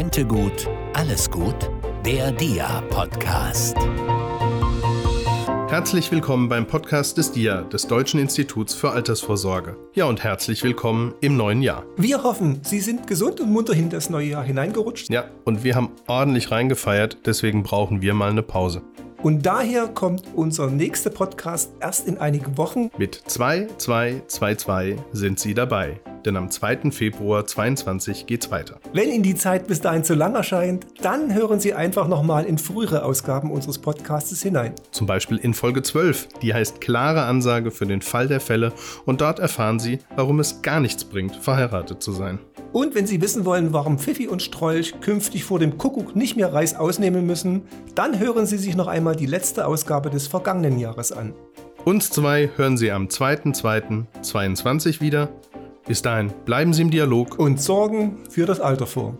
Rente gut, alles gut? Der DIA-Podcast. Herzlich willkommen beim Podcast des DIA, des Deutschen Instituts für Altersvorsorge. Ja, und herzlich willkommen im neuen Jahr. Wir hoffen, Sie sind gesund und munter in das neue Jahr hineingerutscht. Ja, und wir haben ordentlich reingefeiert, deswegen brauchen wir mal eine Pause. Und daher kommt unser nächster Podcast erst in einigen Wochen. Mit 2222 sind Sie dabei denn am 2. Februar 2022 geht's weiter. Wenn Ihnen die Zeit bis dahin zu lang erscheint, dann hören Sie einfach nochmal in frühere Ausgaben unseres Podcasts hinein. Zum Beispiel in Folge 12, die heißt Klare Ansage für den Fall der Fälle und dort erfahren Sie, warum es gar nichts bringt, verheiratet zu sein. Und wenn Sie wissen wollen, warum Pfiffi und Strolch künftig vor dem Kuckuck nicht mehr Reis ausnehmen müssen, dann hören Sie sich noch einmal die letzte Ausgabe des vergangenen Jahres an. Uns zwei hören Sie am 2.2.22 wieder bis dahin, bleiben Sie im Dialog und sorgen für das Alter vor.